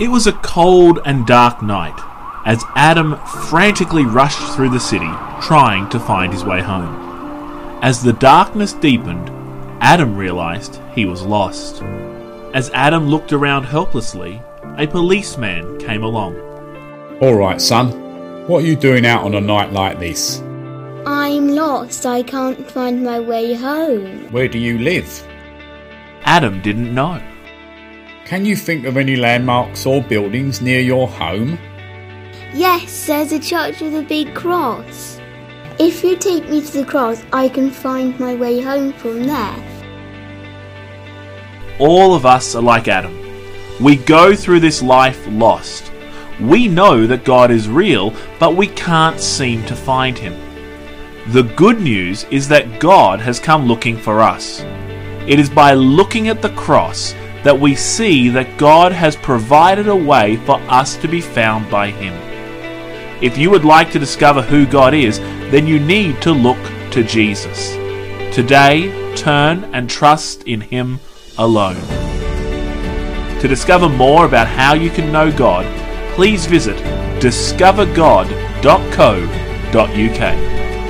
It was a cold and dark night as Adam frantically rushed through the city trying to find his way home. As the darkness deepened, Adam realized he was lost. As Adam looked around helplessly, a policeman came along. All right, son. What are you doing out on a night like this? I'm lost. I can't find my way home. Where do you live? Adam didn't know. Can you think of any landmarks or buildings near your home? Yes, there's a church with a big cross. If you take me to the cross, I can find my way home from there. All of us are like Adam. We go through this life lost. We know that God is real, but we can't seem to find Him. The good news is that God has come looking for us. It is by looking at the cross that we see that God has provided a way for us to be found by Him. If you would like to discover who God is, then you need to look to Jesus. Today, turn and trust in Him alone. To discover more about how you can know God, please visit discovergod.co.uk.